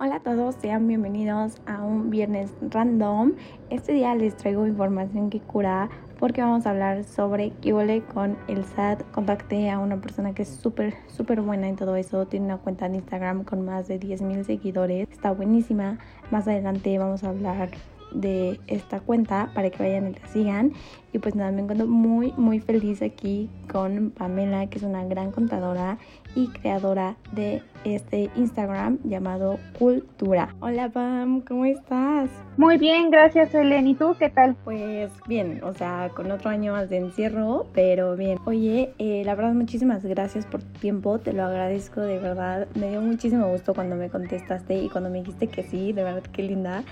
Hola a todos, sean bienvenidos a un viernes random. Este día les traigo información que cura porque vamos a hablar sobre qué con el SAT. Contacté a una persona que es súper, súper buena en todo eso. Tiene una cuenta de Instagram con más de 10 mil seguidores. Está buenísima. Más adelante vamos a hablar de esta cuenta para que vayan y la sigan. Y pues nada, me encuentro muy, muy feliz aquí con Pamela, que es una gran contadora y creadora de este Instagram llamado Cultura. Hola Pam, ¿cómo estás? Muy bien, gracias Helen. ¿Y tú qué tal? Pues bien, o sea, con otro año más de encierro, pero bien. Oye, eh, la verdad muchísimas gracias por tu tiempo, te lo agradezco de verdad. Me dio muchísimo gusto cuando me contestaste y cuando me dijiste que sí, de verdad qué linda.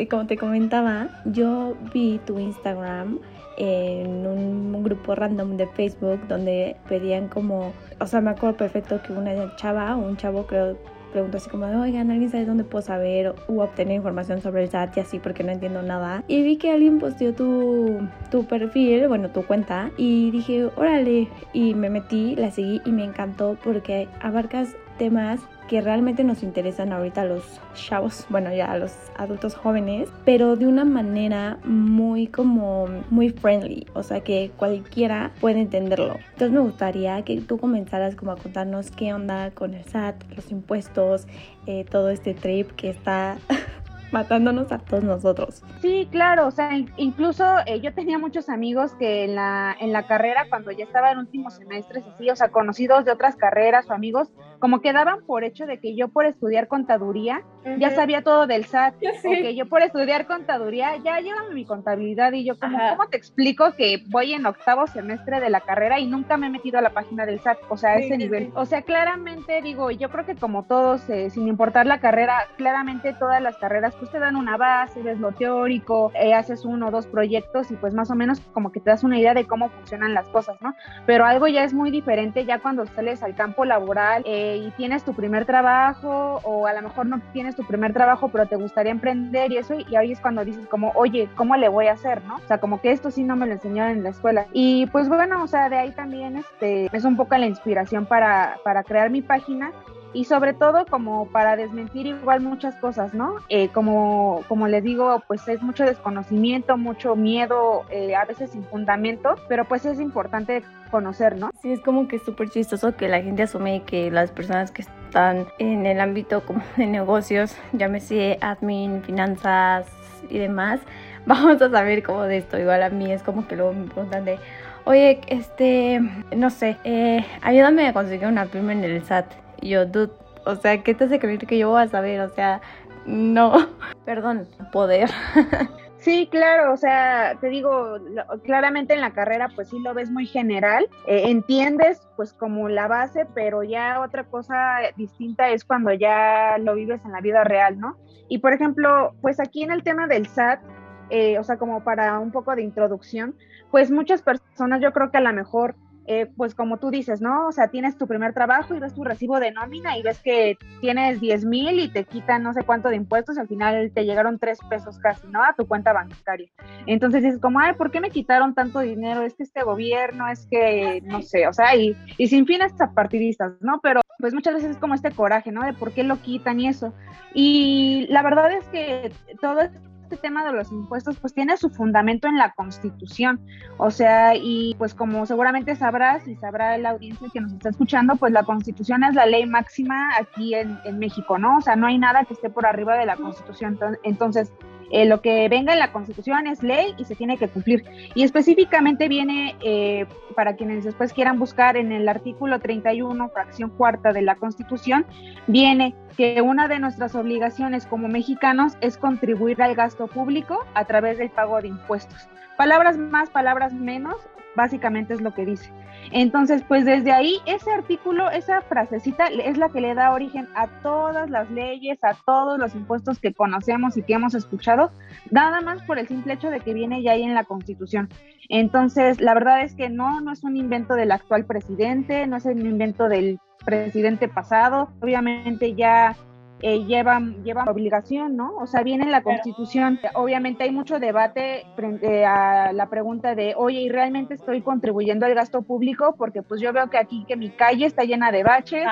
Y como te comentaba, yo vi tu Instagram en un grupo random de Facebook donde pedían como, o sea, me acuerdo perfecto que una chava o un chavo creo preguntó así como oigan, ¿alguien sabe dónde puedo saber o obtener información sobre el SAT y así porque no entiendo nada? Y vi que alguien posteó tu, tu perfil, bueno, tu cuenta y dije, órale, y me metí, la seguí y me encantó porque abarcas temas que realmente nos interesan ahorita a los chavos, bueno, ya a los adultos jóvenes, pero de una manera muy como muy friendly, o sea que cualquiera puede entenderlo. Entonces me gustaría que tú comenzaras como a contarnos qué onda con el SAT, los impuestos, eh, todo este trip que está matándonos a todos nosotros. Sí, claro, o sea, incluso eh, yo tenía muchos amigos que en la, en la carrera, cuando ya estaba en últimos semestres, así, o sea, conocidos de otras carreras o amigos, como que daban por hecho de que yo por estudiar contaduría ya sabía todo del SAT, o que yo por estudiar contaduría ya llévame mi contabilidad y yo como, ¿cómo te explico que voy en octavo semestre de la carrera y nunca me he metido a la página del SAT? O sea, a ese nivel. O sea, claramente digo, yo creo que como todos, eh, sin importar la carrera, claramente todas las carreras pues te dan una base, ves lo teórico, eh, haces uno o dos proyectos y pues más o menos como que te das una idea de cómo funcionan las cosas, ¿no? Pero algo ya es muy diferente ya cuando sales al campo laboral eh, y tienes tu primer trabajo o a lo mejor no tienes tu primer trabajo pero te gustaría emprender y eso y ahí es cuando dices como, oye, ¿cómo le voy a hacer, no? O sea, como que esto sí no me lo enseñaron en la escuela. Y pues bueno, o sea, de ahí también este, es un poco la inspiración para, para crear mi página y sobre todo como para desmentir igual muchas cosas, ¿no? Eh, como, como les digo, pues es mucho desconocimiento, mucho miedo, eh, a veces sin fundamento, pero pues es importante conocer, ¿no? Sí, es como que es súper chistoso que la gente asume que las personas que están en el ámbito como de negocios, llámese admin, finanzas y demás, vamos a saber cómo de esto. Igual a mí es como que luego me preguntan de, oye, este, no sé, eh, ayúdame a conseguir una firma en el SAT yo, dude, o sea, ¿qué te hace creer que yo voy a saber? O sea, no, perdón, poder. Sí, claro, o sea, te digo, claramente en la carrera pues sí lo ves muy general, eh, entiendes pues como la base, pero ya otra cosa distinta es cuando ya lo vives en la vida real, ¿no? Y por ejemplo, pues aquí en el tema del SAT, eh, o sea, como para un poco de introducción, pues muchas personas yo creo que a lo mejor eh, pues como tú dices, ¿no? O sea, tienes tu primer trabajo y ves tu recibo de nómina y ves que tienes 10 mil y te quitan no sé cuánto de impuestos y al final te llegaron 3 pesos casi, ¿no? A tu cuenta bancaria. Entonces dices como, ay, ¿por qué me quitaron tanto dinero? Es que este gobierno, es que, no sé, o sea, y, y sin fines partidistas, ¿no? Pero pues muchas veces es como este coraje, ¿no? De por qué lo quitan y eso. Y la verdad es que todo este tema de los impuestos pues tiene su fundamento en la Constitución. O sea, y pues como seguramente sabrás y sabrá la audiencia que nos está escuchando, pues la Constitución es la ley máxima aquí en, en México, ¿no? O sea, no hay nada que esté por arriba de la Constitución. Entonces, eh, lo que venga en la Constitución es ley y se tiene que cumplir. Y específicamente viene, eh, para quienes después quieran buscar en el artículo 31, fracción cuarta de la Constitución, viene que una de nuestras obligaciones como mexicanos es contribuir al gasto público a través del pago de impuestos. Palabras más, palabras menos, básicamente es lo que dice. Entonces, pues desde ahí, ese artículo, esa frasecita es la que le da origen a todas las leyes, a todos los impuestos que conocemos y que hemos escuchado, nada más por el simple hecho de que viene ya ahí en la Constitución. Entonces, la verdad es que no, no es un invento del actual presidente, no es un invento del presidente pasado, obviamente ya eh, llevan, llevan obligación, ¿no? O sea, viene en la Constitución. Obviamente hay mucho debate frente a la pregunta de, oye, ¿y realmente estoy contribuyendo al gasto público? Porque pues yo veo que aquí que mi calle está llena de baches,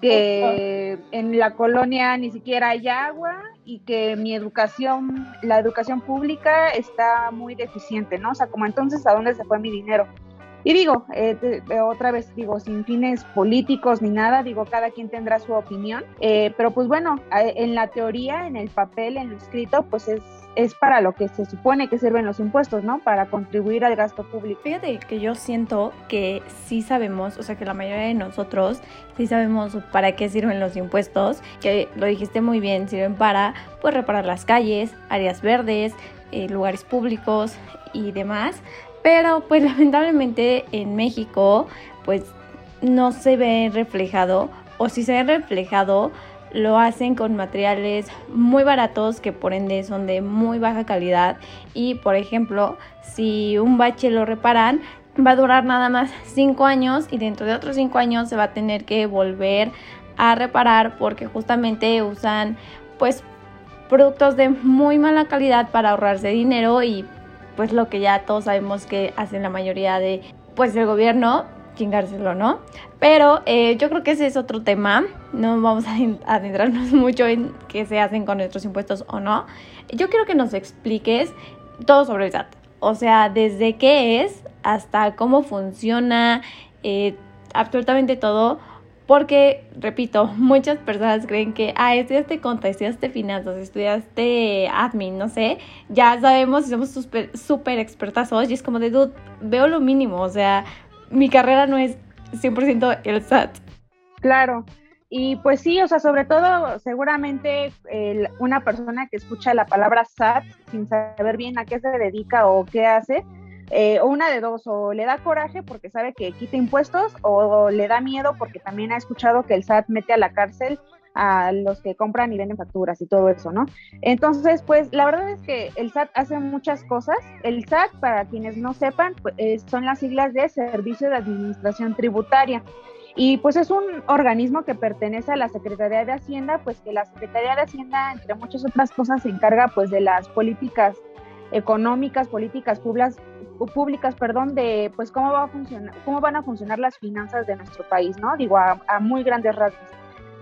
que en la colonia ni siquiera hay agua y que mi educación, la educación pública está muy deficiente, ¿no? O sea, como entonces, ¿a dónde se fue mi dinero? Y digo, eh, otra vez digo, sin fines políticos ni nada, digo, cada quien tendrá su opinión, eh, pero pues bueno, en la teoría, en el papel, en lo escrito, pues es es para lo que se supone que sirven los impuestos, ¿no? Para contribuir al gasto público. Fíjate que yo siento que sí sabemos, o sea, que la mayoría de nosotros sí sabemos para qué sirven los impuestos, que lo dijiste muy bien, sirven para pues reparar las calles, áreas verdes, eh, lugares públicos y demás, pero pues lamentablemente en México pues no se ve reflejado o si se ve reflejado lo hacen con materiales muy baratos que por ende son de muy baja calidad. Y por ejemplo si un bache lo reparan va a durar nada más 5 años y dentro de otros 5 años se va a tener que volver a reparar porque justamente usan pues productos de muy mala calidad para ahorrarse dinero y pues lo que ya todos sabemos que hacen la mayoría de pues el gobierno chingárselo, ¿no? Pero eh, yo creo que ese es otro tema, no vamos a adentrarnos mucho en qué se hacen con nuestros impuestos o no. Yo quiero que nos expliques todo sobre el SAT, o sea, desde qué es hasta cómo funciona, eh, absolutamente todo, porque, repito, muchas personas creen que, ah, estudiaste conta, estudiaste finanzas, estudiaste admin, no sé, ya sabemos y somos súper super expertazos y es como de, dude, veo lo mínimo, o sea, mi carrera no es 100% el SAT. Claro, y pues sí, o sea, sobre todo seguramente una persona que escucha la palabra SAT sin saber bien a qué se dedica o qué hace, eh, o una de dos, o le da coraje porque sabe que quita impuestos, o, le da miedo porque también ha escuchado que el SAT mete a la cárcel a los que compran y venden facturas y todo eso, ¿no? Entonces, pues la verdad es que el SAT hace muchas cosas. El SAT, para quienes no sepan, pues, son las siglas de Servicio de Administración Tributaria. Y pues es un organismo que pertenece a la Secretaría de Hacienda, pues que la Secretaría de Hacienda, entre muchas otras cosas, se encarga pues de las políticas económicas, políticas públicas, públicas, perdón, de pues cómo van a funcionar las finanzas de nuestro país, ¿no? Digo, a, muy grandes rasgos.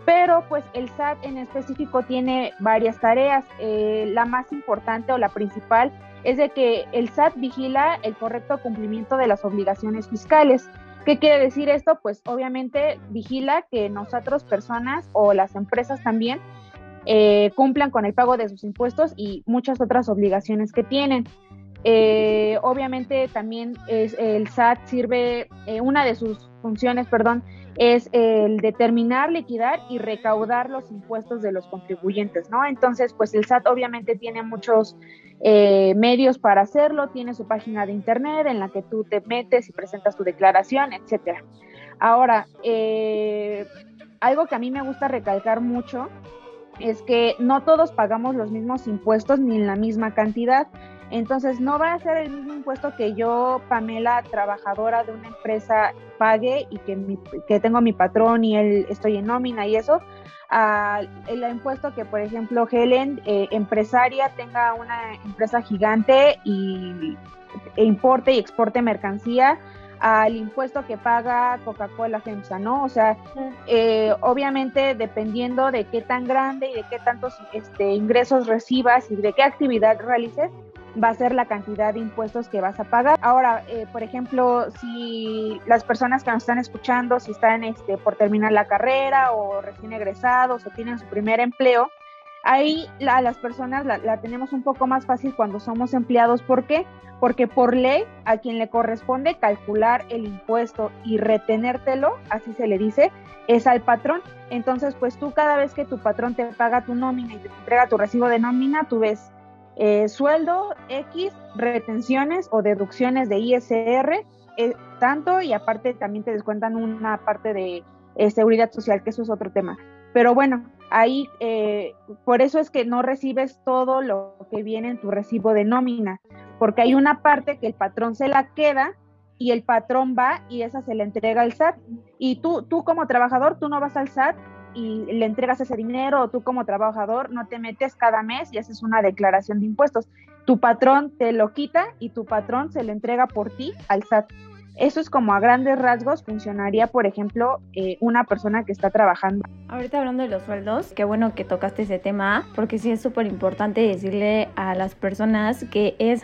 Pero pues el SAT en específico tiene varias tareas. Eh, la más importante o la principal es de que el SAT vigila el correcto cumplimiento de las obligaciones fiscales. ¿Qué quiere decir esto? Pues obviamente vigila que nosotros personas o las empresas también eh, cumplan con el pago de sus impuestos y muchas otras obligaciones que tienen. Eh, obviamente también es, el SAT sirve, eh, una de sus funciones, perdón, es el determinar, liquidar y recaudar los impuestos de los contribuyentes, ¿no? Entonces, pues el SAT obviamente tiene muchos medios para hacerlo, tiene su página de internet en la que tú te metes y presentas tu declaración, etcétera. Ahora, algo que a mí me gusta recalcar mucho es que no todos pagamos los mismos impuestos ni en la misma cantidad. Entonces, no va a ser el mismo impuesto que yo, Pamela, trabajadora de una empresa, pague y que, que tengo mi patrón y él estoy en nómina y eso, el impuesto que, por ejemplo, Helen, eh, empresaria, tenga una empresa gigante y e importe y exporte mercancía al impuesto que paga Coca-Cola FEMSA, ¿no? O sea, eh, obviamente dependiendo de qué tan grande y de qué tantos este, ingresos recibas y de qué actividad realices, va a ser la cantidad de impuestos que vas a pagar. Ahora, eh, por ejemplo, si las personas que nos están escuchando, si están este, por terminar la carrera o recién egresados o tienen su primer empleo, Ahí a las personas la, tenemos un poco más fácil cuando somos empleados. ¿Por qué? Porque por ley a quien le corresponde calcular el impuesto y retenértelo, así se le dice, es al patrón. Entonces, pues tú cada vez que tu patrón te paga tu nómina y te entrega tu recibo de nómina, tú ves eh, sueldo X, retenciones o deducciones de ISR, eh, tanto y aparte también te descuentan una parte de eh, seguridad social, que eso es otro tema. Pero bueno, ahí eh, por eso es que no recibes todo lo que viene en tu recibo de nómina, porque hay una parte que el patrón se la queda y el patrón va y esa se le entrega al SAT. Y tú, tú como trabajador, tú no vas al SAT y le entregas ese dinero o tú como trabajador no te metes cada mes y haces una declaración de impuestos. Tu patrón te lo quita y tu patrón se le entrega por ti al SAT. Eso es como a grandes rasgos funcionaría, por ejemplo, eh, una persona que está trabajando. Ahorita hablando de los sueldos, qué bueno que tocaste ese tema, porque sí es súper importante decirle a las personas que es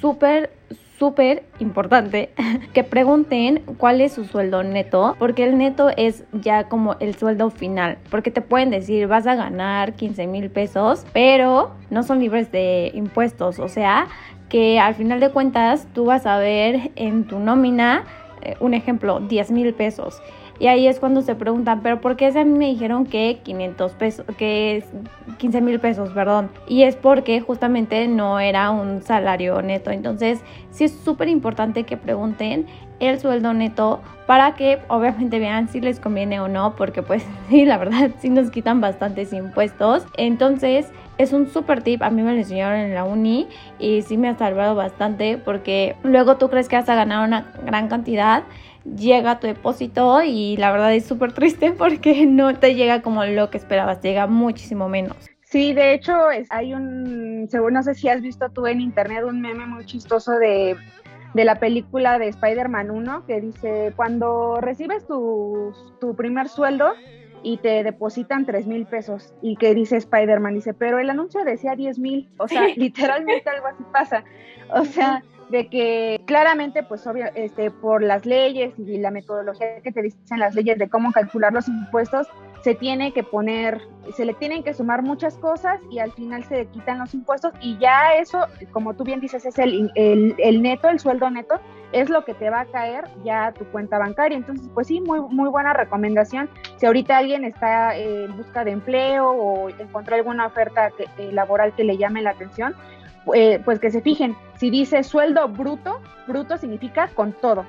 súper, súper importante que pregunten cuál es su sueldo neto, porque el neto es ya como el sueldo final, porque te pueden decir vas a ganar 15 mil pesos, pero no son libres de impuestos, o sea, que al final de cuentas tú vas a ver en tu nómina, eh, un ejemplo, 10 mil pesos. Y ahí es cuando se preguntan, pero ¿por qué a mí me dijeron que 500 pesos, que 15 mil pesos, perdón? Y es porque justamente no era un salario neto. Entonces, sí es súper importante que pregunten el sueldo neto para que obviamente vean si les conviene o no, porque pues sí, la verdad sí nos quitan bastantes impuestos. Entonces, es un súper tip, a mí me lo enseñaron en la uni y sí me ha salvado bastante porque luego tú crees que vas a ganar una gran cantidad, llega tu depósito y la verdad es súper triste porque no te llega como lo que esperabas, llega muchísimo menos. Sí, de hecho hay un, según no sé si has visto tú en internet un meme muy chistoso de, de la película de Spider-Man 1 que dice, cuando recibes tu, tu primer sueldo, y te depositan 3 mil pesos y que dice Spider-Man, dice, pero el anuncio decía 10 mil, o sea, literalmente algo así pasa, o sea, de que claramente, pues obvio, este, por las leyes y la metodología que te dicen las leyes de cómo calcular los impuestos, se tiene que poner, se le tienen que sumar muchas cosas y al final se quitan los impuestos y ya eso, como tú bien dices, es el, el, neto, el sueldo neto, es lo que te va a caer ya a tu cuenta bancaria. Entonces, pues sí, muy, muy buena recomendación. Si ahorita alguien está en busca de empleo o encontró alguna oferta eh, laboral que le llame la atención, eh, pues que se fijen, si dice sueldo bruto, bruto significa con todo.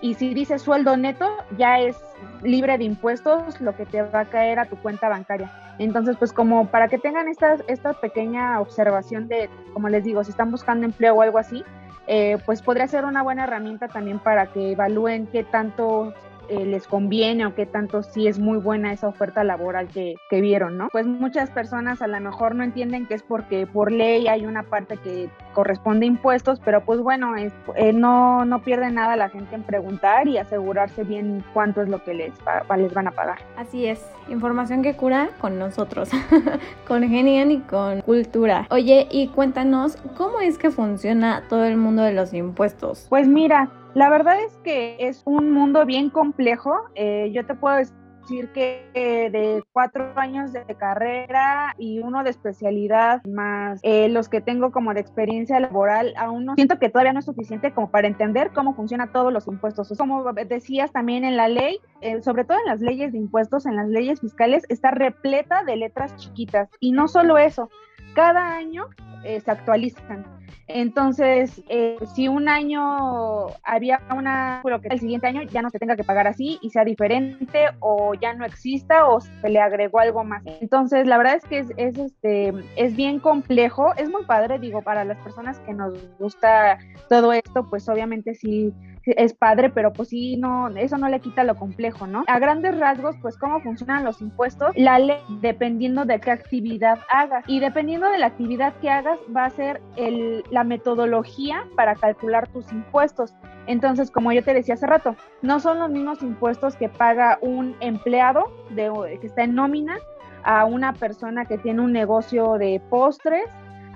Y si dice sueldo neto, ya es libre de impuestos lo que te va a caer a tu cuenta bancaria. Entonces, pues como para que tengan esta, esta pequeña observación de, como les digo, si están buscando empleo o algo así, eh, pues podría ser una buena herramienta también para que evalúen qué tanto eh, les conviene o qué tanto sí es muy buena esa oferta laboral que, que, vieron, ¿no? Pues muchas personas a lo mejor no entienden que es porque por ley hay una parte que corresponde a impuestos, pero pues bueno, es, eh, no, no pierde nada la gente en preguntar y asegurarse bien cuánto es lo que les, les van a pagar. Así es, información que cura con nosotros, con Genian y con Cultura. Oye, y cuéntanos, ¿cómo es que funciona todo el mundo de los impuestos? Pues mira, la verdad es que es un mundo bien complejo. Eh, yo te puedo decir que de cuatro años de carrera y uno de especialidad más eh, los que tengo como de experiencia laboral, aún no siento que todavía no es suficiente como para entender cómo funcionan todos los impuestos. Como decías también en la ley, eh, sobre todo en las leyes de impuestos, en las leyes fiscales, está repleta de letras chiquitas. Y no solo eso, cada año se actualizan. Entonces, eh, si un año había una, que el siguiente año ya no se tenga que pagar así y sea diferente o ya no exista o se le agregó algo más. Entonces, la verdad es que es, es, este, es bien complejo, es muy padre, digo, para las personas que nos gusta todo esto, pues obviamente sí es padre, pero pues sí, no, eso no le quita lo complejo, ¿no? A grandes rasgos, pues cómo funcionan los impuestos, la ley, dependiendo de qué actividad hagas. Y dependiendo de la actividad que hagas, va a ser el, la metodología para calcular tus impuestos. Entonces, como yo te decía hace rato, no son los mismos impuestos que paga un empleado de, que está en nómina a una persona que tiene un negocio de postres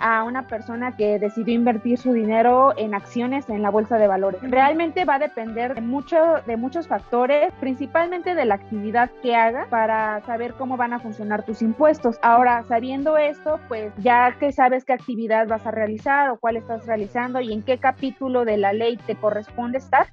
a una persona que decidió invertir su dinero en acciones en la bolsa de valores. Realmente va a depender de, mucho, de muchos factores, principalmente de la actividad que haga para saber cómo van a funcionar tus impuestos. Ahora, sabiendo esto, pues ya que sabes qué actividad vas a realizar o cuál estás realizando y en qué capítulo de la ley te corresponde estar,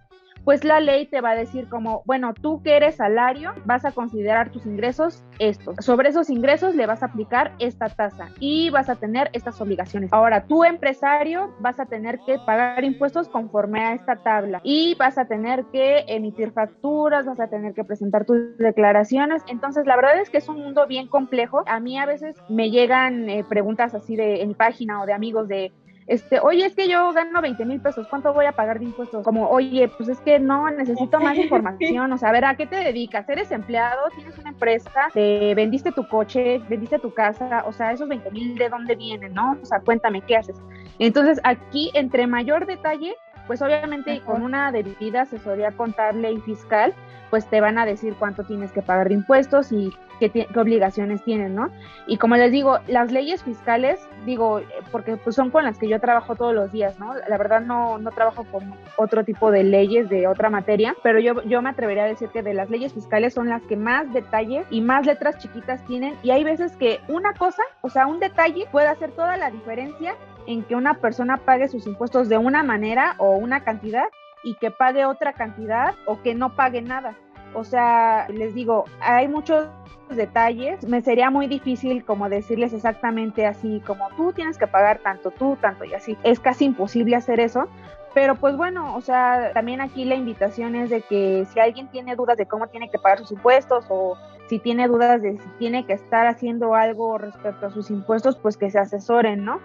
pues la ley te va a decir como, bueno, tú que eres salario, vas a considerar tus ingresos estos. Sobre esos ingresos le vas a aplicar esta tasa y vas a tener estas obligaciones. Ahora, tú empresario vas a tener que pagar impuestos conforme a esta tabla y vas a tener que emitir facturas, vas a tener que presentar tus declaraciones. Entonces, la verdad es que es un mundo bien complejo. A mí a veces me llegan eh, preguntas así de en página o de amigos de este, oye, es que yo gano 20 mil pesos, ¿cuánto voy a pagar de impuestos? Como, oye, pues es que no, necesito más información, o sea, a ver, ¿a qué te dedicas? ¿Eres empleado? ¿Tienes una empresa? ¿Te vendiste tu coche? ¿Vendiste tu casa? O sea, esos 20 mil, ¿de dónde vienen, no? O sea, cuéntame, ¿qué haces? Entonces, aquí, entre mayor detalle, pues obviamente con una debida asesoría contable y fiscal, pues te van a decir cuánto tienes que pagar de impuestos y qué, obligaciones tienen, ¿no? Y como les digo, las leyes fiscales, digo, porque pues son con las que yo trabajo todos los días, ¿no? La verdad no, no trabajo con otro tipo de leyes de otra materia, pero yo, yo me atrevería a decir que de las leyes fiscales son las que más detalle y más letras chiquitas tienen y hay veces que una cosa, o sea, un detalle puede hacer toda la diferencia en que una persona pague sus impuestos de una manera o una cantidad y que pague otra cantidad o que no pague nada. O sea, les digo, hay muchos detalles. Me sería muy difícil como decirles exactamente así, como tú tienes que pagar tanto, tú tanto y así. Es casi imposible hacer eso. Pero pues bueno, o sea, también aquí la invitación es de que si alguien tiene dudas de cómo tiene que pagar sus impuestos o si tiene dudas de si tiene que estar haciendo algo respecto a sus impuestos, pues que se asesoren, ¿no?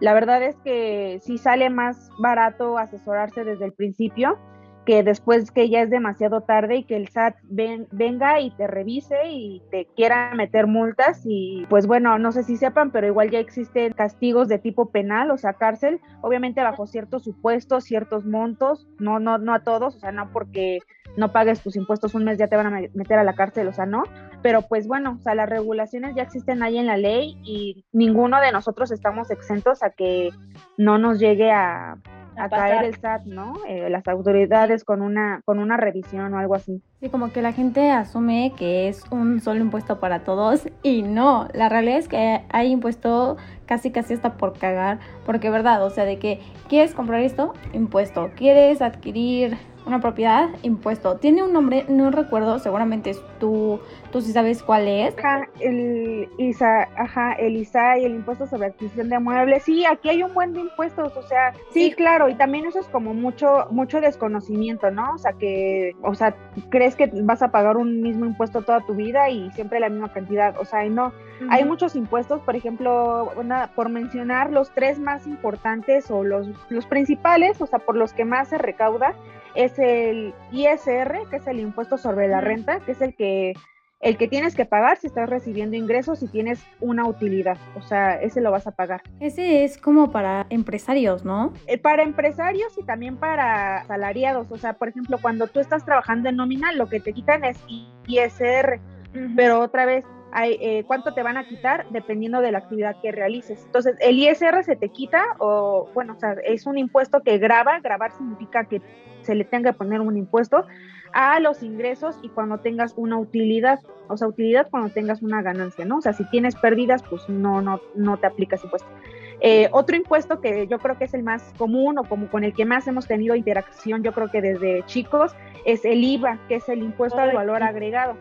La verdad es que sí sale más barato asesorarse desde el principio que después que ya es demasiado tarde y que el SAT venga y te revise y te quiera meter multas y pues bueno, no sé si sepan, pero igual ya existen castigos de tipo penal, o sea, cárcel, obviamente bajo ciertos supuestos, ciertos montos, no no no a todos, o sea, no porque no pagues tus impuestos un mes ya te van a meter a la cárcel, o sea, no, pero pues bueno, o sea, las regulaciones ya existen ahí en la ley y ninguno de nosotros estamos exentos a que no nos llegue a a, caer el SAT, ¿no? Eh, las autoridades con una, con una revisión o algo así. Sí, como que la gente asume que es un solo impuesto para todos y no, la realidad es que hay impuesto casi casi hasta por cagar, porque verdad, o sea, de que quieres comprar esto, impuesto, quieres adquirir una propiedad, impuesto. Tiene un nombre, no recuerdo, seguramente tú, tú sí sabes cuál es. Ajá, el ISA, ajá, el ISA y el impuesto sobre adquisición de muebles. Sí, aquí hay un buen de impuestos, o sea, sí, claro, y también eso es como mucho, mucho desconocimiento, ¿no? O sea, que, o sea, crees que vas a pagar un mismo impuesto toda tu vida y siempre la misma cantidad, o sea, y no. Hay muchos impuestos, por ejemplo, una, por mencionar los tres más importantes o los, los principales, o sea, por los que más se recauda, es el ISR, que es el impuesto sobre la renta, que es el que el que tienes que pagar si estás recibiendo ingresos y tienes una utilidad, o sea, ese lo vas a pagar. Ese es como para empresarios, ¿no? Eh, para empresarios y también para salariados, o sea, por ejemplo, cuando tú estás trabajando en nominal, lo que te quitan es ISR, pero otra vez, hay, eh, cuánto te van a quitar dependiendo de la actividad que realices. Entonces, el ISR se te quita o, bueno, o sea, es un impuesto que graba, grabar significa que se le tenga que poner un impuesto a los ingresos y cuando tengas una utilidad, o sea, utilidad cuando tengas una ganancia, ¿no? O sea, si tienes pérdidas, pues no, no, no te aplicas impuesto. Eh, otro impuesto que yo creo que es el más común o como con el que más hemos tenido interacción, yo creo que desde chicos, es el IVA, que es el impuesto al valor agregado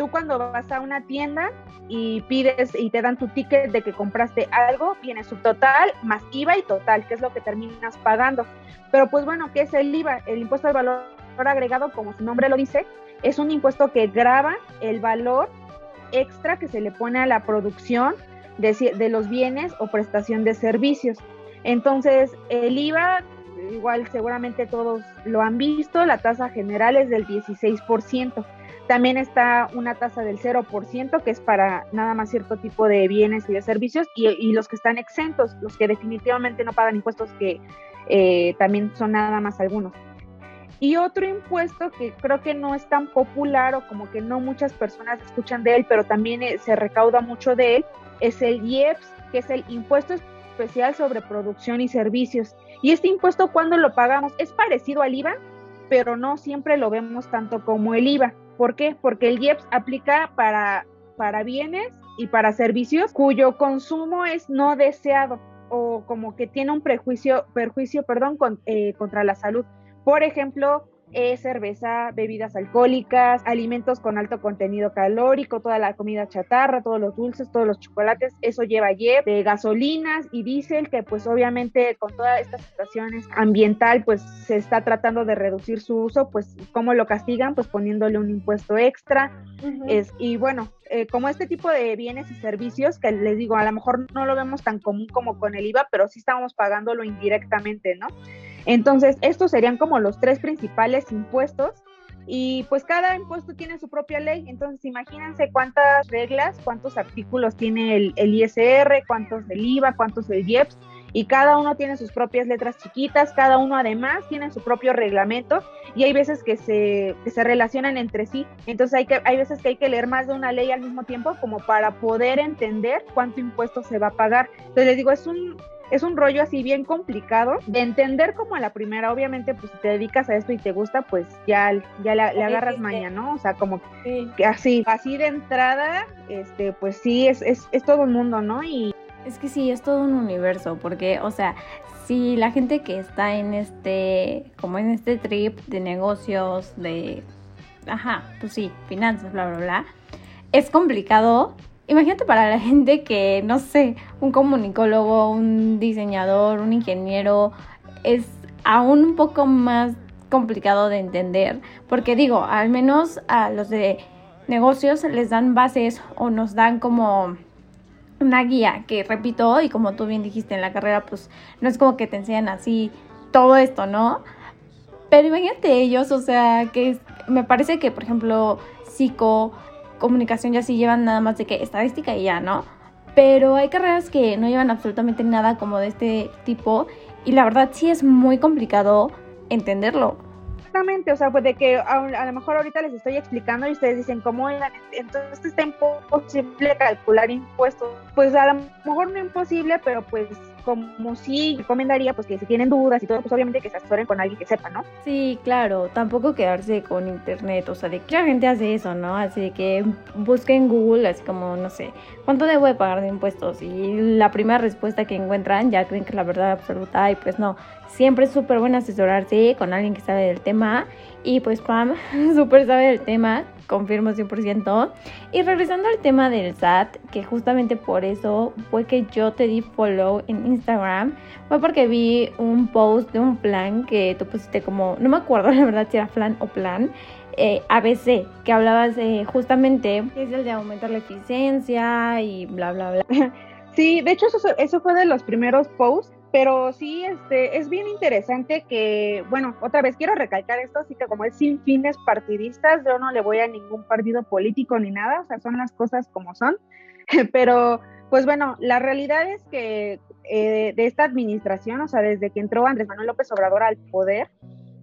tú cuando vas a una tienda y pides y te dan tu ticket de que compraste algo, viene su total más IVA y total, que es lo que terminas pagando. Pero pues bueno, ¿qué es el IVA? El impuesto al valor agregado, como su nombre lo dice, es un impuesto que graba el valor extra que se le pone a la producción de, de los bienes o prestación de servicios. Entonces, el IVA, igual seguramente todos lo han visto, la tasa general es del 16%. También está una tasa del 0%, que es para nada más cierto tipo de bienes y de servicios, y, los que están exentos, los que definitivamente no pagan impuestos, que eh, también son nada más algunos. Y otro impuesto que creo que no es tan popular o como que no muchas personas escuchan de él, pero también eh, se recauda mucho de él, es el IEPS, que es el impuesto especial sobre producción y servicios. Y este impuesto, cuando lo pagamos? Es parecido al IVA, pero no siempre lo vemos tanto como el IVA. ¿Por qué? Porque el IEPS aplica para, para bienes y para servicios cuyo consumo es no deseado o como que tiene un prejuicio, perjuicio perdón, eh, contra la salud. Por ejemplo, es cerveza, bebidas alcohólicas, alimentos con alto contenido calórico, toda la comida chatarra, todos los dulces, todos los chocolates, eso lleva JEP, de gasolinas y diésel, que pues obviamente con todas estas situaciones ambiental, pues se está tratando de reducir su uso, pues ¿cómo lo castigan? Pues poniéndole un impuesto extra. es, y bueno, eh, como este tipo de bienes y servicios, que les digo, a lo mejor no lo vemos tan común como con el IVA, pero sí estamos pagándolo indirectamente, ¿no? Entonces, estos serían como los tres principales impuestos. Y pues cada impuesto tiene su propia ley, entonces imagínense cuántas reglas, cuántos artículos tiene el, ISR, cuántos del IVA, cuántos del IEPS, y cada uno tiene sus propias letras chiquitas, cada uno además tiene su propio reglamento. Y hay veces que se, que se relacionan entre sí, entonces hay, que, hay veces que hay que leer más de una ley al mismo tiempo como para poder entender cuánto impuesto se va a pagar. Entonces les digo, es un, es un rollo así bien complicado de entender como a la primera, obviamente pues si te dedicas a esto y te gusta, pues ya, ya le, agarras maña, ¿no? O sea, como que así, así de entrada, este, pues sí, es, es, es todo un mundo, ¿no? Y es que sí, es todo un universo, porque, o sea, si la gente que está en este, como en este trip de negocios, de, ajá, pues sí, finanzas, bla, bla, bla, es complicado Imagínate para la gente que, no sé, un comunicólogo, un diseñador, un ingeniero, es aún un poco más complicado de entender, porque digo, al menos a los de negocios les dan bases o nos dan como una guía que repito y como tú bien dijiste en la carrera pues no es como que te enseñan así todo esto, ¿no? Pero imagínate ellos, o sea, que me parece que por ejemplo psico comunicación ya sí llevan nada más de que estadística y ya, ¿no? Pero hay carreras que no llevan absolutamente nada como de este tipo y la verdad sí es muy complicado entenderlo. Exactamente, o sea, pues de que a, lo mejor ahorita les estoy explicando y ustedes dicen, ¿cómo entonces está imposible calcular impuestos? Pues a lo mejor no imposible, pero pues como sí recomendaría pues que si tienen dudas y todo, pues obviamente que se asesoren con alguien que sepa, ¿no? Sí, claro, tampoco quedarse con internet, o sea, de que la gente hace eso, ¿no? Así que busquen Google, así como, no sé, ¿cuánto debo de pagar de impuestos? Y la primera respuesta que encuentran ya creen que es la verdad absoluta y pues no, siempre es súper bueno asesorarse con alguien que sabe del tema y pues Pam súper sabe del tema, confirmo 100%. Y regresando al tema del SAT, que justamente por eso fue que yo te di follow en Instagram, fue porque vi un post de un plan que tú pusiste como, no me acuerdo la verdad si era plan o plan, eh, ABC, que hablabas de justamente, es el de aumentar la eficiencia y bla, bla, bla. Sí, de hecho eso, eso fue de los primeros posts pero sí, este, es bien interesante que, bueno, otra vez quiero recalcar esto, así que como es sin fines partidistas, yo no le voy a ningún partido político ni nada, o sea, son las cosas como son, pero pues bueno, la realidad es que eh, de esta administración, o sea, desde que entró Andrés Manuel López Obrador al poder,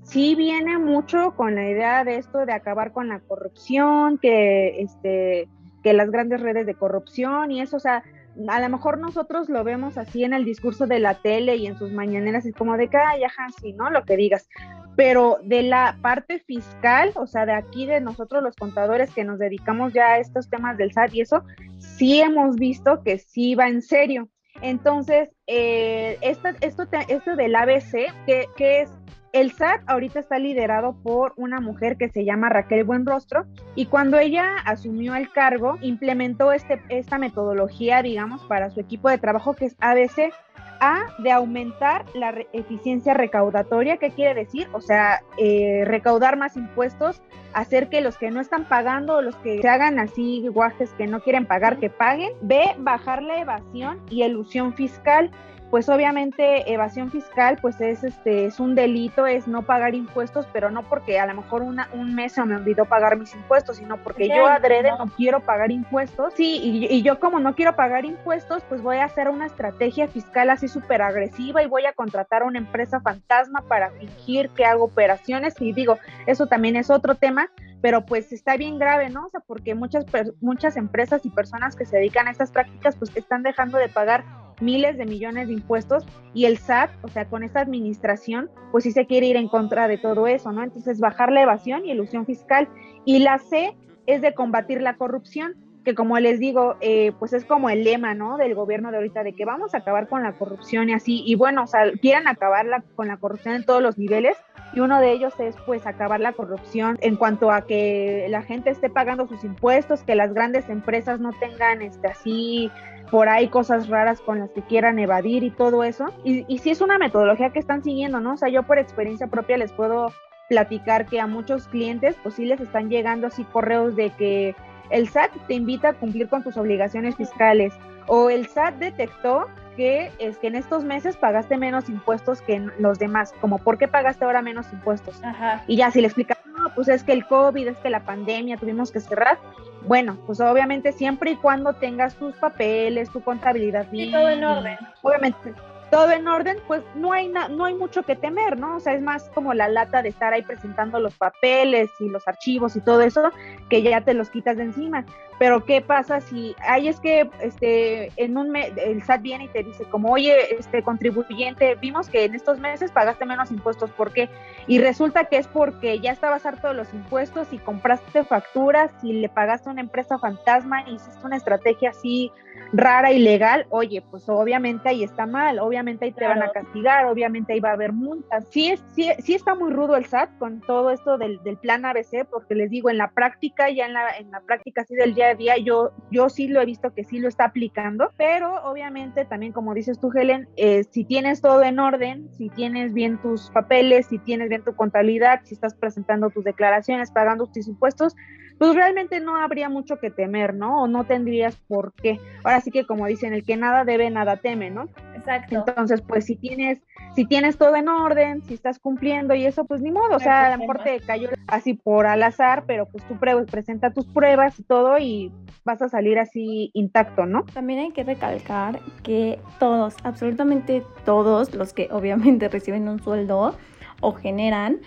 sí viene mucho con la idea de esto de acabar con la corrupción, que, este, que las grandes redes de corrupción y eso, o sea, a lo mejor nosotros lo vemos así en el discurso de la tele y en sus mañaneras, es como de que, ay, ajá, sí, ¿no? Lo que digas. Pero de la parte fiscal, o sea, de aquí de nosotros los contadores que nos dedicamos ya a estos temas del SAT y eso, sí hemos visto que sí va en serio. Entonces, eh, esto, esto, esto del ABC, que, que es el SAT ahorita está liderado por una mujer que se llama Raquel Buenrostro y cuando ella asumió el cargo implementó este, esta metodología, digamos, para su equipo de trabajo que es ABC. A, de aumentar la eficiencia recaudatoria, ¿qué quiere decir? O sea, eh, recaudar más impuestos, hacer que los que no están pagando los que se hagan así guajes que no quieren pagar, que paguen. B, bajar la evasión y elusión fiscal pues obviamente evasión fiscal pues es este es un delito es no pagar impuestos pero no porque a lo mejor una, un mes se me olvidó pagar mis impuestos sino porque yo adrede no. quiero pagar impuestos sí y, yo como no quiero pagar impuestos pues voy a hacer una estrategia fiscal así súper agresiva y voy a contratar a una empresa fantasma para fingir que hago operaciones y digo eso también es otro tema pero pues está bien grave, ¿no? O sea, porque muchas, muchas empresas y personas que se dedican a estas prácticas pues están dejando de pagar miles de millones de impuestos y el SAT, o sea, con esta administración, pues sí se quiere ir en contra de todo eso, ¿no? Entonces, bajar la evasión y ilusión fiscal. Y la C es de combatir la corrupción, que como les digo, eh, pues es como el lema, ¿no? Del gobierno de ahorita, de que vamos a acabar con la corrupción y así, y bueno, o sea, quieren acabar con la corrupción en todos los niveles, y uno de ellos es pues acabar la corrupción en cuanto a que la gente esté pagando sus impuestos, que las grandes empresas no tengan este así por ahí cosas raras con las que quieran evadir y todo eso. Y, y sí es una metodología que están siguiendo, ¿no? O sea, yo por experiencia propia les puedo platicar que a muchos clientes pues sí les están llegando así correos de que el SAT te invita a cumplir con tus obligaciones fiscales o el SAT detectó es que en estos meses pagaste menos impuestos que los demás, como por qué pagaste ahora menos impuestos. Y ya si le explicas, no, pues es que el COVID, es que la pandemia, tuvimos que cerrar. Bueno, pues obviamente siempre y cuando tengas tus papeles, tu contabilidad bien. Y todo en orden. Obviamente, todo en orden, pues no hay, no hay mucho que temer, ¿no? O sea, es más como la lata de estar ahí presentando los papeles y los archivos y todo eso, que ya te los quitas de encima. Pero ¿qué pasa si ahí es que este en un mes el SAT viene y te dice como, "Oye, este contribuyente, vimos que en estos meses pagaste menos impuestos, ¿por qué?" Y resulta que es porque ya estabas harto de los impuestos y compraste facturas y le pagaste a una empresa fantasma y hiciste una estrategia así rara y legal, oye, pues obviamente ahí está mal, obviamente ahí te van a castigar, obviamente ahí va a haber multas. Sí, es, sí, sí está muy rudo el SAT con todo esto del, del, plan ABC, porque les digo, en la práctica, ya en la, en la práctica así del día a día, yo, yo sí lo he visto que sí lo está aplicando, pero obviamente también como dices tú, Helen, eh, si tienes todo en orden, si tienes bien tus papeles, si tienes bien tu contabilidad, si estás presentando tus declaraciones, pagando tus impuestos, pues realmente no habría mucho que temer, ¿no? O no tendrías por qué. Ahora sí que como dicen, el que nada debe, nada teme, ¿no? Exacto. Entonces, pues si tienes, si tienes todo en orden, si estás cumpliendo y eso, pues ni modo, o sea, a lo mejor te cayó así por al azar, pero pues tú presenta tus pruebas y todo y vas a salir así intacto, ¿no? También hay que recalcar que todos, absolutamente todos los que obviamente reciben un sueldo o generan,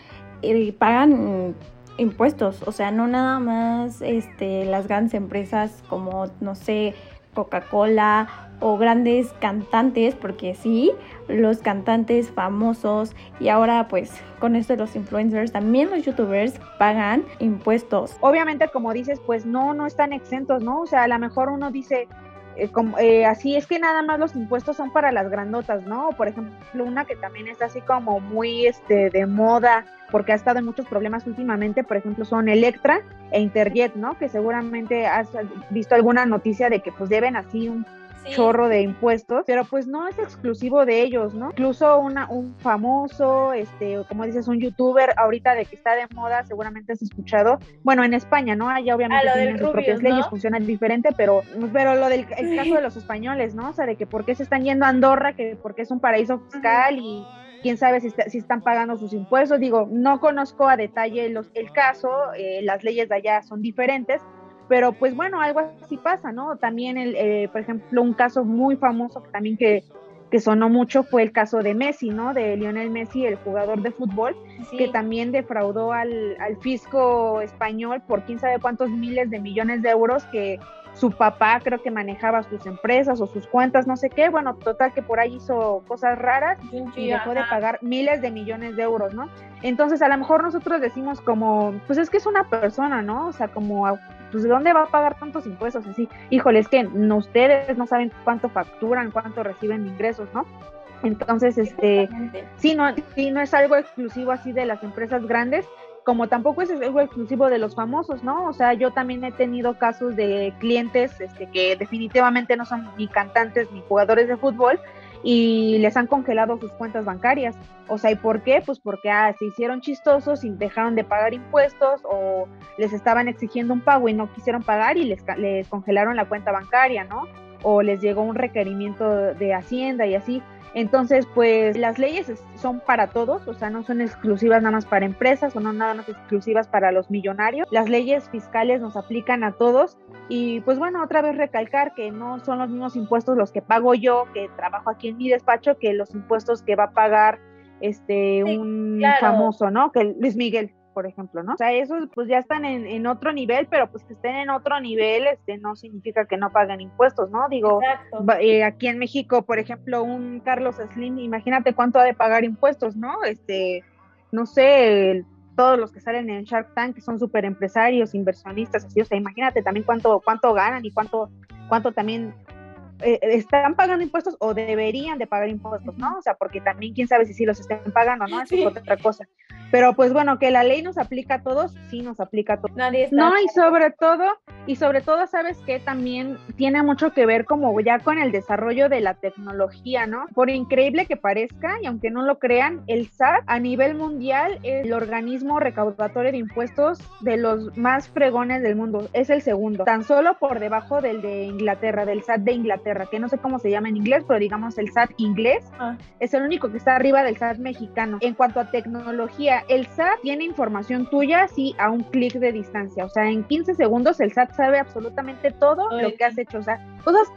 y pagan impuestos, o sea, no nada más este, las grandes empresas como, no sé, Coca-Cola o grandes cantantes, porque sí, los cantantes famosos y ahora pues con esto de los influencers, también los youtubers pagan impuestos. Obviamente, como dices, pues no, no están exentos, ¿no? O sea, a lo mejor uno dice, eh, como, eh, así es que nada más los impuestos son para las grandotas, ¿no? Por ejemplo, una que también es así como muy este, de moda, porque ha estado en muchos problemas últimamente, por ejemplo, son Electra e Interjet, ¿no? Que seguramente has visto alguna noticia de que pues deben así un chorro de impuestos, pero pues no es exclusivo de ellos, ¿no? Incluso una, un famoso, este, como dices, un youtuber ahorita de que está de moda, seguramente has escuchado, bueno, en España, ¿no? Allá obviamente ah, tienen sus propias leyes, funcionan diferente, pero, pero lo del el caso de los españoles, ¿no? O sea, de que por qué se están yendo a Andorra, que porque es un paraíso fiscal y quién sabe si, si, están pagando sus impuestos. Digo, no conozco a detalle los, el caso, eh, las leyes de allá son diferentes, pero pues bueno, algo así pasa, ¿no? También, el, eh, por ejemplo, un caso muy famoso que también que, que sonó mucho fue el caso de Messi, ¿no? De Lionel Messi, el jugador de fútbol, que también defraudó al, al, fisco español por quién sabe cuántos miles de millones de euros que su papá creo que manejaba sus empresas o sus cuentas, no sé qué, bueno, total que por ahí hizo cosas raras y dejó de pagar miles de millones de euros, ¿no? Entonces a lo mejor nosotros decimos como, pues es que es una persona, ¿no? O sea, como pues ¿de dónde va a pagar tantos impuestos? Así, híjole, es que no, ustedes no saben cuánto facturan, cuánto reciben ingresos, ¿no? Entonces, este, sí no, sí, no es algo exclusivo así de las empresas grandes, como tampoco es algo exclusivo de los famosos, ¿no? O sea, yo también he tenido casos de clientes este, que definitivamente no son ni cantantes ni jugadores de fútbol, y les han congelado sus cuentas bancarias. O sea, ¿y por qué? Pues porque ah, se hicieron chistosos y dejaron de pagar impuestos o les estaban exigiendo un pago y no quisieron pagar y les, les congelaron la cuenta bancaria, ¿no? O les llegó un requerimiento de Hacienda y así. Entonces, pues las leyes son para todos, o sea, no son exclusivas nada más para empresas o no nada más exclusivas para los millonarios. Las leyes fiscales nos aplican a todos y pues bueno, otra vez recalcar que no son los mismos impuestos los que pago yo, que trabajo aquí en mi despacho, que los impuestos que va a pagar este un famoso, ¿no? Que Luis Miguel por ejemplo, ¿no? O sea, esos pues ya están en, otro nivel, pero pues que estén en otro nivel, este, no significa que no paguen impuestos, ¿no? Digo, eh, aquí en México, por ejemplo, un Carlos Slim, imagínate cuánto ha de pagar impuestos, ¿no? Este, no sé, todos los que salen en Shark Tank, son súper empresarios, inversionistas, así, o sea, imagínate también cuánto, cuánto ganan y cuánto, cuánto también eh, están pagando impuestos o deberían de pagar impuestos, ¿no? O sea, porque también quién sabe si sí los estén pagando, ¿no? Eso es otra cosa. Pero pues bueno, que la ley nos aplica a todos, sí nos aplica a todos. Nadie está No, y sobre todo, y sobre todo, sabes que también tiene mucho que ver como ya con el desarrollo de la tecnología, ¿no? Por increíble que parezca, y aunque no lo crean, el SAT a nivel mundial es el organismo recaudatorio de impuestos de los más fregones del mundo. Es el segundo, tan solo por debajo del de Inglaterra, del SAT de Inglaterra, que no sé cómo se llama en inglés, pero digamos el SAT inglés, Ah. es el único que está arriba del SAT mexicano. En cuanto a tecnología, el SAT tiene información tuya sí a un clic de distancia. O sea, en 15 segundos el SAT sabe absolutamente todo Ay. lo que has hecho. O sea, cosas,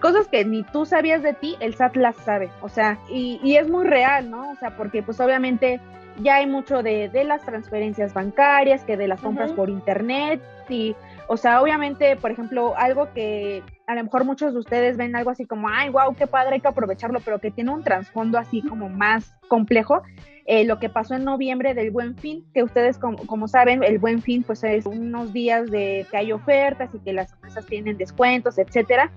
cosas que ni tú sabías de ti, el SAT las sabe. O sea, y, y es muy real, ¿no? O sea, porque pues obviamente ya hay mucho de, de las transferencias bancarias, que de las compras Ujú. por internet y o sea, obviamente, por ejemplo, algo que a lo mejor muchos de ustedes ven algo así como, ay, wow, qué padre, hay que aprovecharlo, pero que tiene un trasfondo así como más complejo. eh, lo que pasó en noviembre del Buen Fin, que ustedes como, como saben, el Buen Fin pues es unos días de que hay ofertas y que las empresas tienen descuentos, etcétera.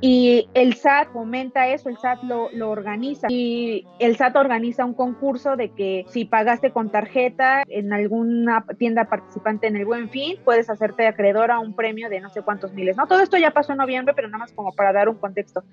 Y el SAT fomenta eso, el SAT lo, lo organiza. Y el SAT organiza un concurso de que si pagaste con tarjeta en alguna tienda participante en el Buen Fin, puedes hacerte acreedor a un premio de no sé cuántos miles. ¿no? Todo esto ya pasó en noviembre, pero nada más como para dar un contexto.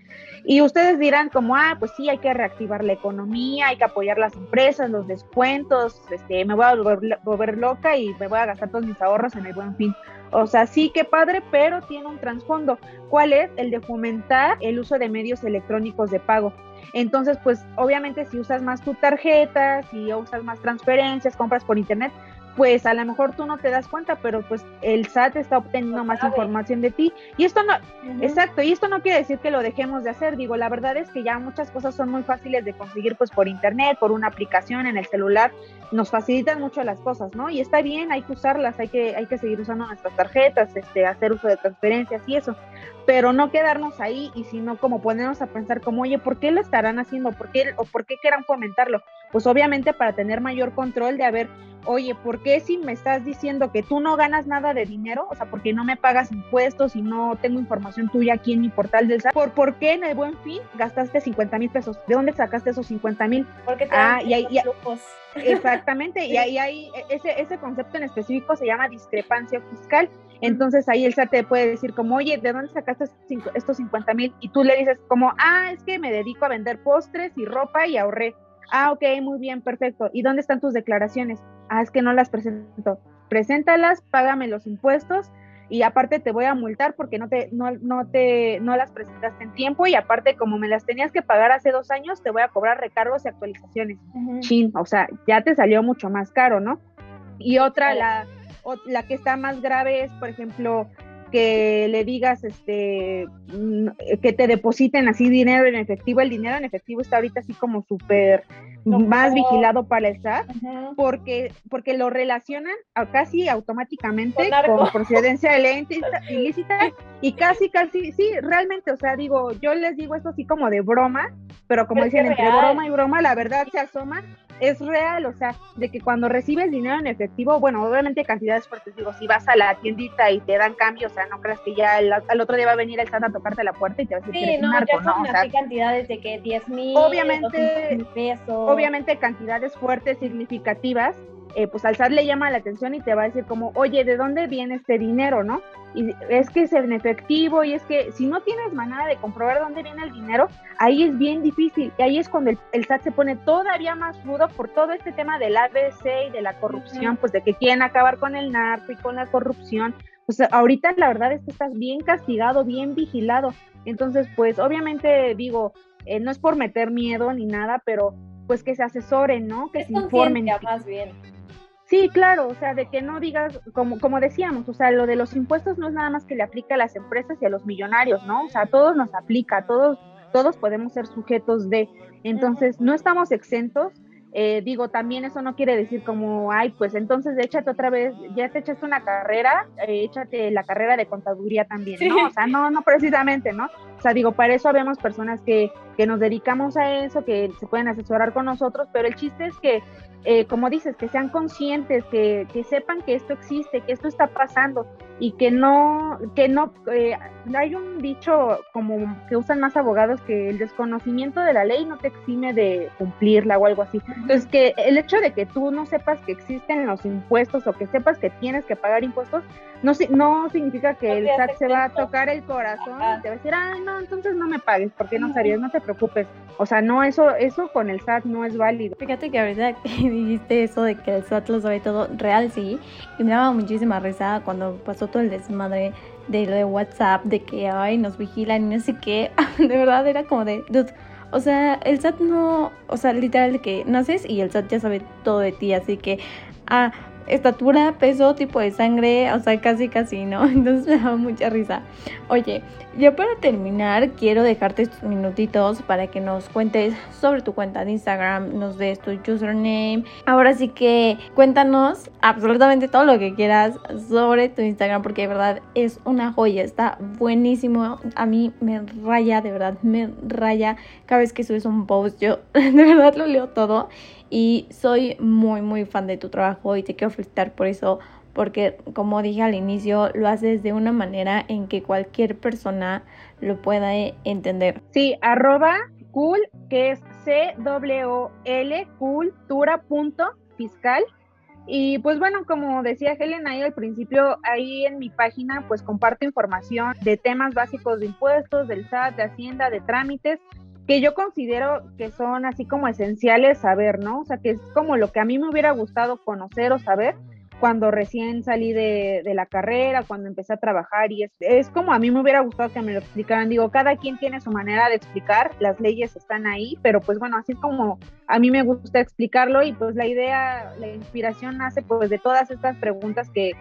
Y ustedes dirán como, ah, pues sí, hay que reactivar la economía, hay que apoyar las empresas, los descuentos, este, me voy a volver, volver loca y me voy a gastar todos mis ahorros en el Buen Fin. O sea, sí que padre, pero tiene un trasfondo. ¿Cuál es? El de fomentar el uso de medios electrónicos de pago. Entonces, pues obviamente si usas más tu tarjeta, si usas más transferencias, compras por internet, pues a lo mejor tú no te das cuenta, pero pues el SAT está obteniendo más información de ti. Y esto no. Exacto, y esto no quiere decir que lo dejemos de hacer, digo, la verdad es que ya muchas cosas son muy fáciles de conseguir pues por internet, por una aplicación en el celular, nos facilitan mucho las cosas, ¿no? Y está bien, hay que usarlas, hay que, hay que seguir usando nuestras tarjetas, este, hacer uso de transferencias y eso, pero no quedarnos ahí y sino como ponernos a pensar como, oye, ¿por qué lo estarán haciendo? ¿Por qué, o por qué quieran fomentarlo? Pues obviamente para tener mayor control de a ver, oye, ¿por qué si me estás diciendo que tú no ganas nada de dinero? O sea, ¿por qué no me pagas impuestos y no tengo información tuya aquí en mi portal del SAT? ¿Por, ¿por qué en el buen fin gastaste 50 mil pesos? ¿De dónde sacaste esos 50 mil? Porque te Ah, y. Exactamente, y ahí hay ese, ese concepto en específico se llama discrepancia fiscal. Entonces ahí el SAT te puede decir como, oye, ¿de dónde sacaste estos 50 mil? Y tú le dices como, ah, es que me dedico a vender postres y ropa y ahorré. Ah, ok, muy bien, perfecto. ¿Y dónde están tus declaraciones? Ah, es que no las presento. Preséntalas, págame los impuestos y aparte te voy a multar porque no te, no, no te, no las presentaste en tiempo y aparte como me las tenías que pagar hace dos años, te voy a cobrar recargos y actualizaciones Ujú. chin, o sea, ya te salió mucho más caro, ¿no? Y otra, la, o- la que está más grave es, por ejemplo, que le digas, este, mm, que te depositen así dinero en efectivo. El dinero en efectivo está ahorita así como súper No, más vigilado para el SAT porque, porque lo relacionan a- casi automáticamente Con con procedencia ilícita, y casi, casi, sí, realmente, o sea, digo, yo les digo esto así como de broma, pero como Pero dicen, que entre real. broma y broma, la verdad se asoma, es real, o sea, de que cuando recibes dinero en efectivo, bueno, obviamente cantidades fuertes, digo, si vas a la tiendita y te dan cambio, o sea, no creas que ya el- al otro día va a venir el SAT a tocarte la puerta y te va a decir que Sí, eres un no, ya ¿no? O sea, cantidades de que 10 mil, Obviamente- pesos. Obviamente cantidades fuertes, significativas, eh, pues al SAT le llama la atención y te va a decir como, oye, ¿de dónde viene este dinero, no? Y es que es en efectivo y es que si no tienes manera de comprobar dónde viene el dinero, ahí es bien difícil y ahí es cuando el, el SAT se pone todavía más rudo por todo este tema del ABC y de la corrupción, pues de que quieren acabar con el narco y con la corrupción. Pues ahorita la verdad es que estás bien castigado, bien vigilado. Entonces, pues obviamente digo, eh, no es por meter miedo ni nada, pero pues que se asesoren, ¿no? Que es se informen. más bien. Sí, claro, o sea, de que no digas, como, como decíamos, o sea, lo de los impuestos no es nada más que le aplica a las empresas y a los millonarios, ¿no? O sea, a todos nos aplica, a todos, todos podemos ser sujetos de. Entonces, no estamos exentos. Eh, digo, también eso no quiere decir como, ay, pues entonces échate otra vez, ya te echaste una carrera, eh, échate la carrera de contaduría también, ¿no? O sea, no, no precisamente, ¿no? Sea, digo, para eso habemos personas que, que nos dedicamos a eso, que se pueden asesorar con nosotros, pero el chiste es que eh, como dices, que sean conscientes, que, que, sepan que esto existe, que esto está pasando y que no, que no, eh, hay un dicho como que usan más abogados que el desconocimiento de la ley no te exime de cumplirla o algo así. Entonces, que el hecho de que tú no sepas que existen los impuestos o que sepas que tienes que pagar impuestos, no, no significa que el SAT se va a tocar el corazón y te va a decir, ah, no, entonces no me pagues, porque no sabías, no te preocupes. O sea, no, eso, eso con el SAT no es válido. Fíjate que ahorita dijiste eso de que el SAT lo sabe todo, real sí, y me daba muchísima risa cuando pasó todo el desmadre de lo de WhatsApp, de que, ay, nos vigilan y no sé qué, de verdad era como de, o sea, el SAT no, o sea, literal de que naces y el SAT ya sabe todo de ti, así que, ah, estatura, peso, tipo de sangre, o sea, casi casi, ¿no? Entonces me da mucha risa. Oye, ya para terminar, quiero dejarte estos minutitos para que nos cuentes sobre tu cuenta de Instagram, nos des tu username. Ahora sí que cuéntanos absolutamente todo lo que quieras sobre tu Instagram, porque de verdad es una joya, está buenísimo. A mí me raya, de verdad, me raya cada vez que subes un post. Yo de verdad lo leo todo y soy muy muy fan de tu trabajo y te quiero felicitar por eso porque como dije al inicio lo haces de una manera en que cualquier persona lo pueda entender. Sí, arroba cool que es C W L cultura punto fiscal y pues bueno, como decía Helen ahí al principio, ahí en mi página pues comparto información de temas básicos de impuestos, del SAT, de Hacienda, de trámites que yo considero que son así como esenciales saber, ¿no? O sea, que es como lo que a mí me hubiera gustado conocer o saber cuando recién salí de, la carrera, cuando empecé a trabajar y es, es, como a mí me hubiera gustado que me lo explicaran. Digo, cada quien tiene su manera de explicar, las leyes están ahí, pero pues bueno, así es como a mí me gusta explicarlo y pues la idea, la inspiración nace pues de todas estas preguntas que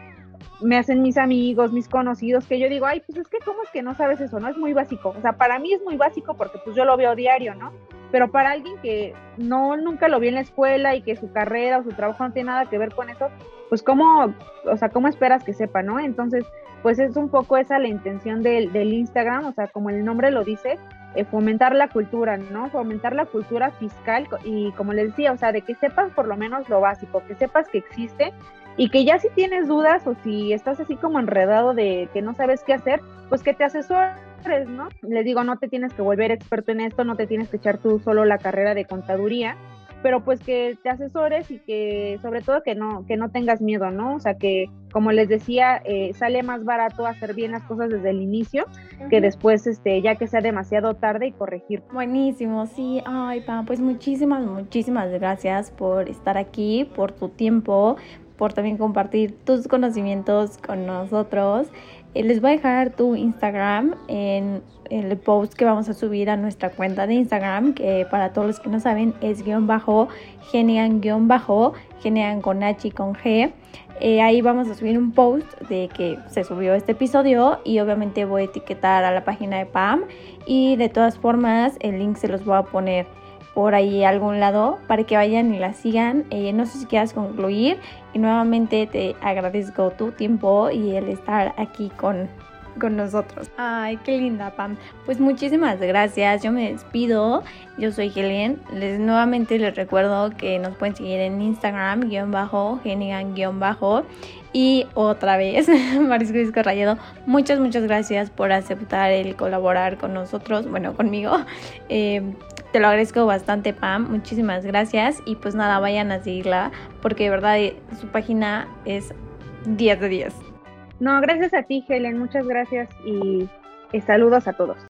me hacen mis amigos, mis conocidos, que yo digo, ay, pues es que cómo es que no sabes eso, ¿no? Es muy básico. O sea, para mí es muy básico porque pues yo lo veo diario, ¿no? Pero para alguien que no nunca lo vi en la escuela y que su carrera o su trabajo no tiene nada que ver con eso, pues cómo, o sea, cómo esperas que sepa, ¿no? Entonces, pues es un poco esa la intención del, del Instagram, o sea, como el nombre lo dice, eh, fomentar la cultura, ¿no? Fomentar la cultura fiscal y como les decía, o sea, de que sepas por lo menos lo básico, que sepas que existe y que ya si tienes dudas o si estás así como enredado de que no sabes qué hacer, pues que te asesores, ¿no? Les digo, no te tienes que volver experto en esto, no te tienes que echar tú solo la carrera de contaduría, pero pues que te asesores y que sobre todo que no, que no tengas miedo, ¿no? O sea, que como les decía, eh, sale más barato hacer bien las cosas desde el inicio que después, este, ya que sea demasiado tarde y corregir. Buenísimo, sí, ay, Pam, pues muchísimas, muchísimas gracias por estar aquí, por tu tiempo, por también compartir tus conocimientos con nosotros. Eh, les voy a dejar tu Instagram en el post que vamos a subir a nuestra cuenta de Instagram, que para todos los que no saben es guion bajo, genian guion bajo, genian con H y con G. Eh, ahí vamos a subir un post de que se subió este episodio y obviamente voy a etiquetar a la página de Pam y de todas formas el link se los voy a poner por ahí algún lado para que vayan y la sigan. Eh, no sé si quieras concluir y nuevamente te agradezco tu tiempo y el estar aquí con, con nosotros. Ay, qué linda, Pam. Pues muchísimas gracias. Yo me despido. Yo soy Helen. Les nuevamente les recuerdo que nos pueden seguir en Instagram, guion bajo, genigan, guion bajo. Y otra vez, Marisco Disco Rayado, muchas, muchas gracias por aceptar el colaborar con nosotros, bueno, conmigo. Eh, te lo agradezco bastante, Pam. Muchísimas gracias. Y pues nada, vayan a seguirla porque de verdad su página es 10 de 10. No, gracias a ti, Helen. Muchas gracias y saludos a todos.